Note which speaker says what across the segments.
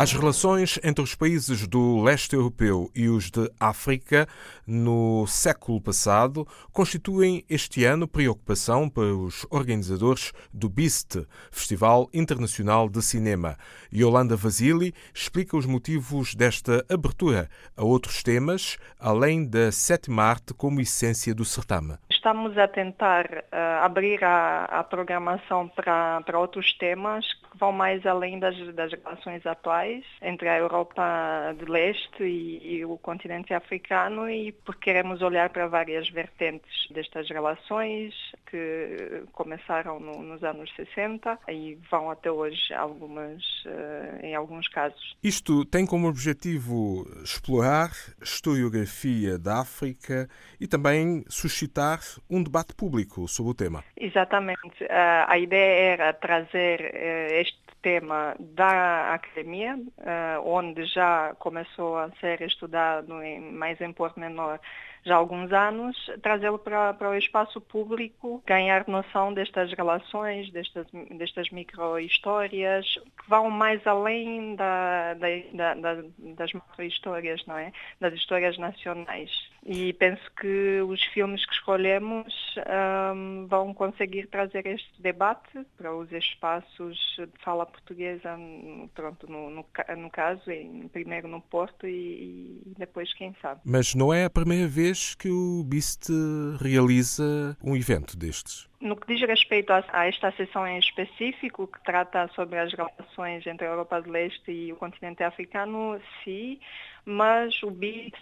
Speaker 1: As relações entre os países do leste europeu e os de África no século passado constituem este ano preocupação para os organizadores do BIST, Festival Internacional de Cinema. Yolanda Vasili explica os motivos desta abertura a outros temas, além da sétima arte como essência do certame.
Speaker 2: Estamos a tentar uh, abrir a, a programação para, outros temas vão mais além das, das relações atuais entre a Europa de Leste e, e, o continente africano e porque queremos olhar para várias vertentes destas relações que começaram no, nos anos 60 e vão até hoje algumas, em alguns casos.
Speaker 1: Isto tem como objetivo explorar historiografia da África e também suscitar um debate público sobre o tema.
Speaker 2: Exatamente. A ideia era trazer uh, este tema da academia, uh, onde já começou a ser estudado mais em pormenor já há alguns anos, trazê-lo para, para o espaço público, ganhar noção destas relações, destas, destas micro-histórias, que vão mais além da, da, da, das macro-histórias, não é? Das histórias nacionais. E penso que os filmes que escolhemos um, vão conseguir trazer este debate para os espaços de fala portuguesa, pronto, no, no, no caso, em, primeiro no Porto e, e depois quem sabe.
Speaker 1: Mas não é a primeira vez vez que o BIST realiza um evento destes?
Speaker 2: No que diz respeito a, esta sessão em específico, que trata sobre as relações entre a Europa do Leste e o continente africano, sim, mas o BIST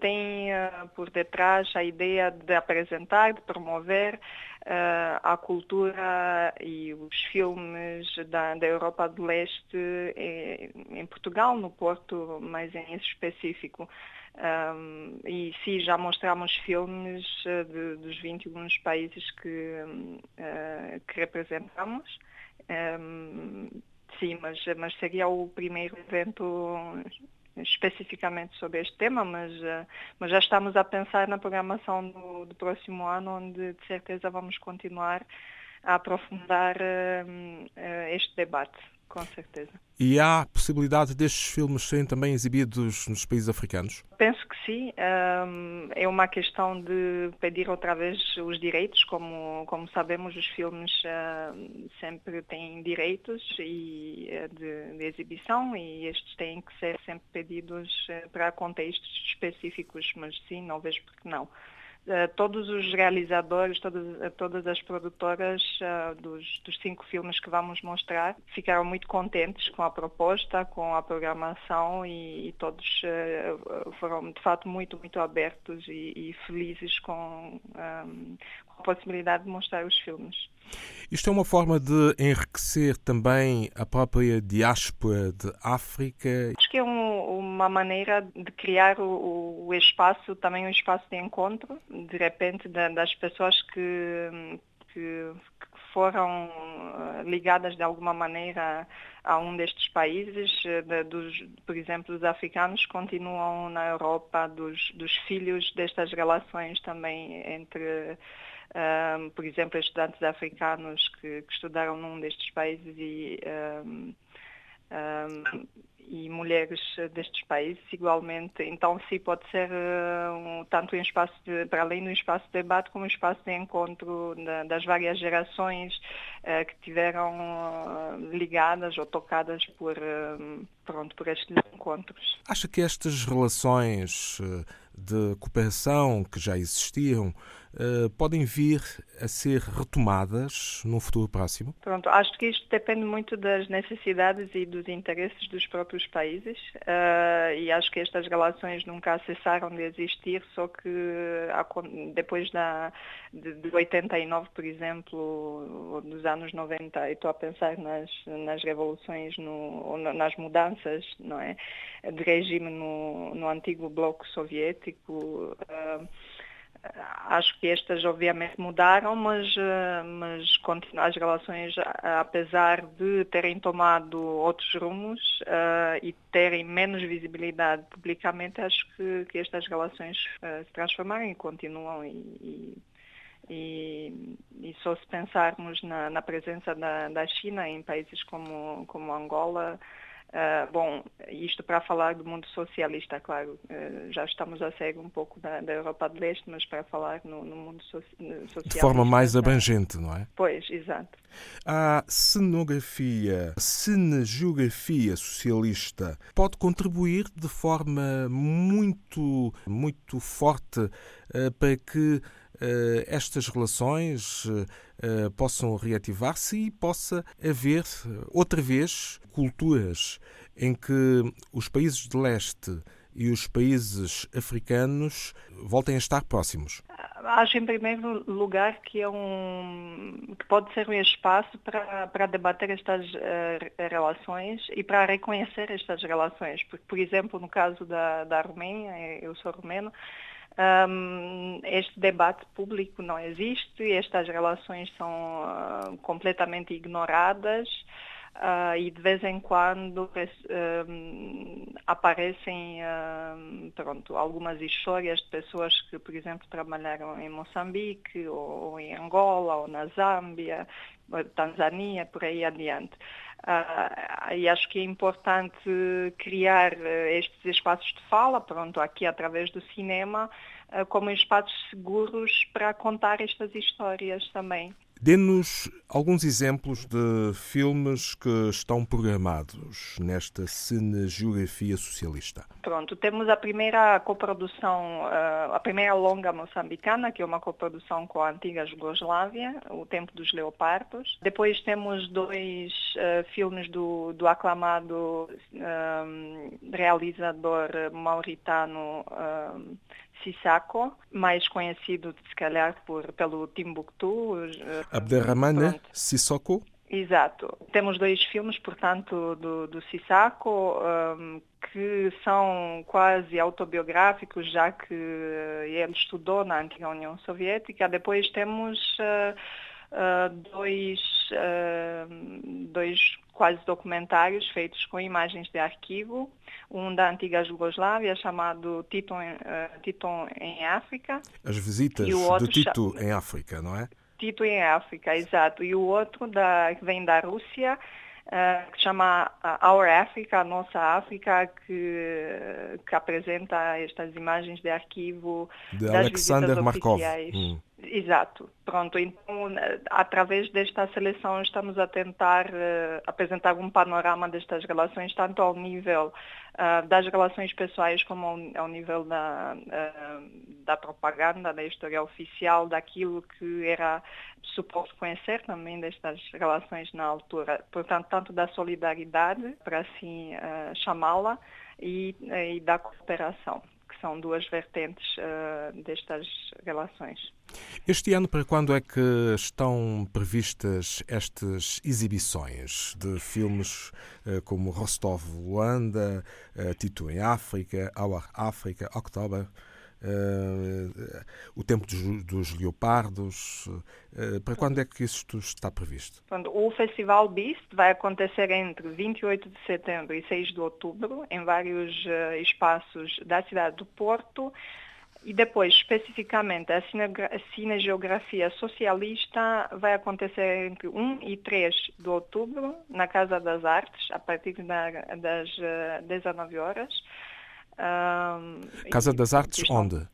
Speaker 2: tem uh, por detrás a ideia de apresentar, de promover uh, a cultura e os filmes da, da Europa do Leste em, em Portugal, no Porto, mais em específico. Um, e sim, já mostramos filmes eh, de, dos 21 países que, uh, que representamos. Um, sim, mas, mas seria o primeiro evento especificamente sobre este tema, mas, uh, mas já estamos a pensar na programação do, do, próximo ano, onde de certeza vamos continuar a aprofundar uh, este debate com certeza.
Speaker 1: E há possibilidade destes filmes serem também exibidos nos países africanos?
Speaker 2: Penso que sim. É uma questão de pedir outra vez os direitos. Como, como sabemos, os filmes sempre têm direitos e, eh, de, de exibição e estes têm que ser sempre pedidos eh, para contextos específicos, mas sim, não vejo porque não. Uh, todos os realizadores, todas, uh, todas as produtoras uh, dos, dos, cinco filmes que vamos mostrar ficaram muito contentes com a proposta, com a programação e, e todos foram de fato muito, muito abertos e, e felizes com, um, com a possibilidade de mostrar os filmes.
Speaker 1: Isto é uma forma de enriquecer também a própria diáspora de África?
Speaker 2: Acho que é um, uma maneira de criar o, o, espaço, também um espaço de encontro, de repente, das pessoas que, que, foram eh, ligadas de alguma maneira a um destes países, de, dos, por exemplo, os africanos continuam na Europa, dos, dos filhos destas relações também entre um, por exemplo, estudantes africanos que, que, estudaram num destes países e, um, um, e mulheres destes países igualmente. Então, sim, pode ser uh, tanto um espaço de, para além do espaço de debate, como um espaço de encontro da, das várias gerações uh, que tiveram uh, ligadas ou tocadas por, pronto, por estes encontros.
Speaker 1: Acha que estas relações de cooperação que já existiam uh, podem vir a ser retomadas num futuro próximo?
Speaker 2: Pronto, acho que isto depende muito das necessidades e dos interesses dos próprios países uh, e acho que estas relações nunca cessaram de existir, só que depois da, de, de 89, por exemplo, dos anos 90, e estou a pensar nas, nas revoluções, no, nas mudanças não é, de regime no, no antigo bloco soviético, uh, acho que estas obviamente mudaram, mas, mas as relações, apesar de terem tomado outros rumos e terem menos visibilidade publicamente, acho que, que estas relações se transformaram e continuam e, e e, e só se pensarmos na, na presença da, da, China em países como, como Angola, uh, bom, isto para falar do mundo socialista, claro, uh, já estamos a sair um pouco da, da, Europa de Leste, mas para falar no, no mundo so, socialista.
Speaker 1: De forma mais abrangente, não é?
Speaker 2: Pois, exato.
Speaker 1: A cenografia, a cinegeografia socialista pode contribuir de forma muito, muito forte uh, para que eh, estas relações eh, possam reativar-se e possa haver outra vez culturas em que os países de leste e os países africanos voltem a estar próximos?
Speaker 2: Acho, em primeiro lugar, que, é um, que pode ser um espaço para, para debater estas uh, relações e para reconhecer estas relações. Porque, por exemplo, no caso da, da Romênia, eu sou romeno, um, este debate público não existe, estas relações são uh, completamente ignoradas uh, e de vez em quando aparecem pronto, algumas histórias de pessoas que, por exemplo, trabalharam em Moçambique ou, ou em Angola ou na Zâmbia, Tanzânia, por aí adiante. Uh, e acho que é importante criar uh, estes espaços de fala, pronto, aqui através do cinema, uh, como espaços seguros para contar estas histórias também.
Speaker 1: Dê-nos alguns exemplos de filmes que estão programados nesta cinegeografia socialista.
Speaker 2: Pronto, temos a primeira coprodução, a primeira longa moçambicana, que é uma coprodução com a antiga Jugoslávia, O Tempo dos Leopardos. Depois temos dois filmes do, do aclamado realizador mauritano Sissako, mais conhecido se calhar por, pelo Timbuktu.
Speaker 1: Abderrahmane Sissoko?
Speaker 2: Exato. Temos dois filmes, portanto, do, do Sissako, um, que são quase autobiográficos, já que ele estudou na antiga União Soviética. Depois temos uh, uh, dois, uh, dois quase documentários feitos com imagens de arquivo, um da antiga Jugoslávia chamado Tito em, uh, Tito em África.
Speaker 1: As visitas de Tito em África, não é?
Speaker 2: Tito em África, exato. E o outro da, que vem da Rússia, uh, que chama Our Africa, a nossa África, que, que apresenta estas imagens de arquivo
Speaker 1: de
Speaker 2: das
Speaker 1: Alexander
Speaker 2: visitas
Speaker 1: Markov.
Speaker 2: oficiais.
Speaker 1: Hum.
Speaker 2: Exato, pronto. Então, através desta seleção, estamos a tentar uh, apresentar um panorama destas relações, tanto ao nível uh, das relações pessoais, como ao, ao nível da, uh, da propaganda, da história oficial, daquilo que era suposto conhecer também destas relações na altura. Portanto, tanto da solidariedade, para assim chamá-la, e, e da cooperação são duas vertentes uh, destas relações.
Speaker 1: Este ano, para quando é que estão previstas estas exibições de filmes uh, como Rostov, Luanda, uh, Tito em África, Our África, October? Uh, o tempo dos, dos leopardos. Uh, para quando é que isto está previsto?
Speaker 2: O Festival Beast vai acontecer entre 28 de setembro e 6 de outubro, em vários uh, espaços da cidade do Porto. E depois, especificamente, a, cinegeografia socialista vai acontecer entre 1 e 3 de outubro, na Casa das Artes, a partir das 19 horas.
Speaker 1: Um, Casa das Artes onde?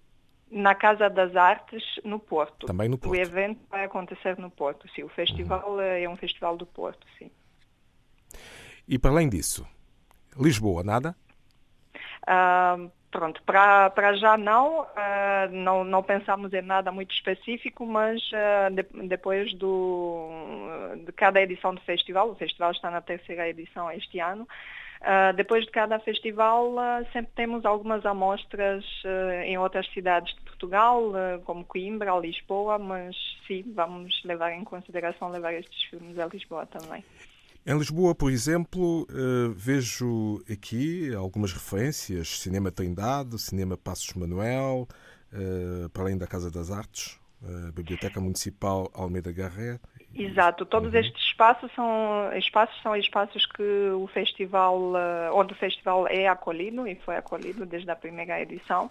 Speaker 2: Na Casa das Artes, no Porto.
Speaker 1: Também no Porto.
Speaker 2: O evento vai acontecer no Porto, sim. O festival uhum. é um festival do Porto, sim.
Speaker 1: E para além disso, Lisboa, nada?
Speaker 2: Uh, pronto, para, para já não, uh, não, não pensamos em nada muito específico, mas uh, de, depois do, de cada edição do festival, o festival está na terceira edição este ano, Uh, depois de cada festival, sempre temos algumas amostras em outras cidades de Portugal, como Coimbra, Lisboa, mas sim, vamos levar em consideração levar estes filmes a Lisboa também.
Speaker 1: Em Lisboa, por exemplo, vejo aqui algumas referências: Cinema Trindade, Cinema Passos Manuel, para além da Casa das Artes, a Biblioteca Municipal Almeida Garré.
Speaker 2: Exato, todos uhum. estes espaços são espaços são espaços que o festival, onde o festival é acolhido e foi acolhido desde a primeira edição.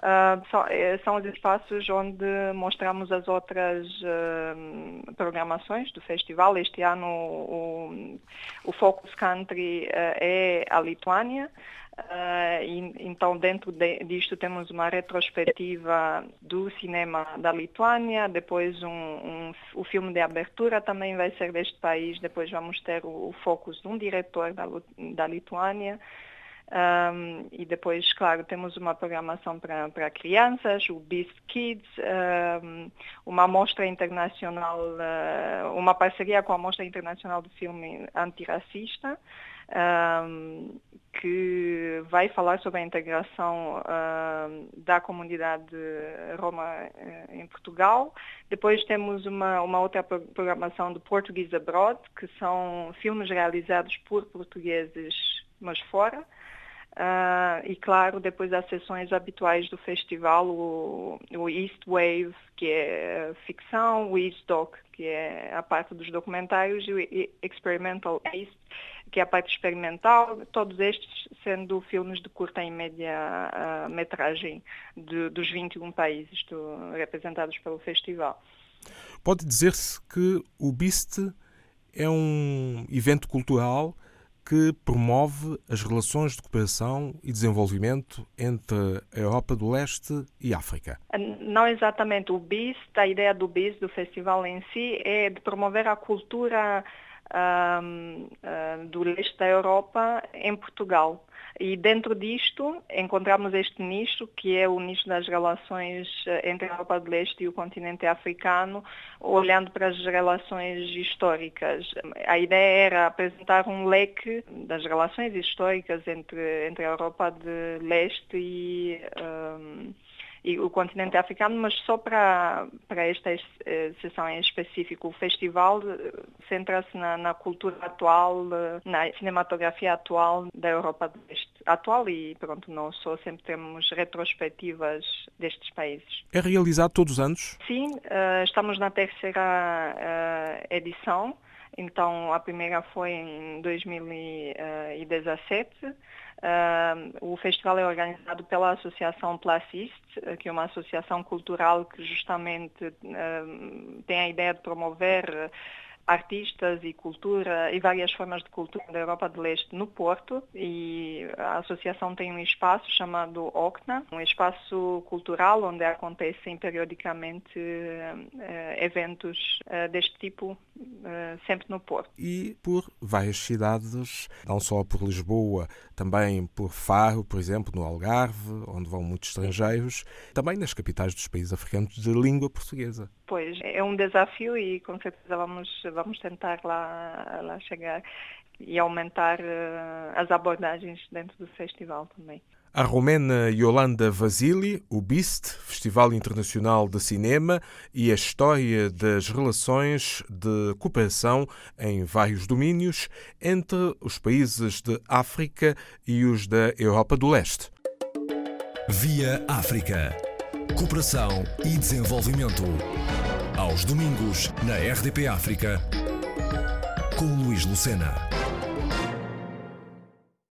Speaker 2: Uh, são, eh, são, os espaços onde mostramos as outras uh, programações do festival. Este ano o, o Focus Country uh, é a Lituânia. E, então, dentro de, disto, temos uma retrospectiva do cinema da Lituânia, depois um, um, o filme de abertura também vai ser deste país, depois vamos ter o, o focus de um diretor da, da Lituânia. Um, e depois, claro, temos uma programação para, crianças, o Beast Kids, um, uma mostra internacional, uh, uma parceria com a Mostra Internacional do Filme Antirracista, um, que vai falar sobre a integração da comunidade roma uh, em Portugal. Depois temos uma, uma outra programação do Portuguese Abroad, que são filmes realizados por portugueses, mas fora. Uh, e claro, depois das sessões habituais do festival, o, o East Wave, que é ficção, o East Doc, que é a parte dos documentários, e o Experimental East, que é a parte experimental, todos estes sendo filmes de curta e média uh, metragem de, dos 21 países do, representados pelo festival.
Speaker 1: Pode dizer-se que o BIST é um evento cultural que promove as relações de cooperação e desenvolvimento entre a Europa do Leste e África.
Speaker 2: Não exatamente. O BIST, a ideia do BIST, do festival em si, é de promover a cultura uh, do leste da Europa em Portugal. E dentro disto encontramos este nicho, que é o nicho das relações eh, entre a Europa do Leste e o continente africano, olhando para as relações históricas. A ideia era apresentar um leque das relações históricas entre, entre a Europa de Leste e e o continente africano, mas só para, para esta eh, sessão em específico. O festival eh, centra-se na, na, cultura atual, eh, na cinematografia atual da Europa do. Atual e, pronto, não só, sempre temos retrospectivas destes países.
Speaker 1: É realizado todos os anos?
Speaker 2: Sim, estamos na terceira edição. Então, a primeira foi em 2017 Uh, o festival é organizado pela Associação Placist, que é uma associação cultural que justamente tem a ideia de promover artistas e cultura e várias formas de cultura da Europa do Leste no Porto. E a associação tem um espaço chamado OCNA, um espaço cultural onde acontecem periodicamente uh, eventos uh, deste tipo, sempre no Porto.
Speaker 1: E por várias cidades, não só por Lisboa, também por Faro, por exemplo, no Algarve, onde vão muitos estrangeiros, também nas capitais dos países africanos de língua portuguesa.
Speaker 2: Pois, é um desafio e com certeza vamos, vamos tentar lá, lá chegar e aumentar uh, as abordagens dentro do festival também.
Speaker 1: A romena Yolanda Vasili, o BIST, Festival Internacional de Cinema, e a história das relações de cooperação em vários domínios entre os países de África e os da Europa do Leste.
Speaker 3: Via África. Cooperação e desenvolvimento. Aos domingos, na RDP África, com Luís Lucena.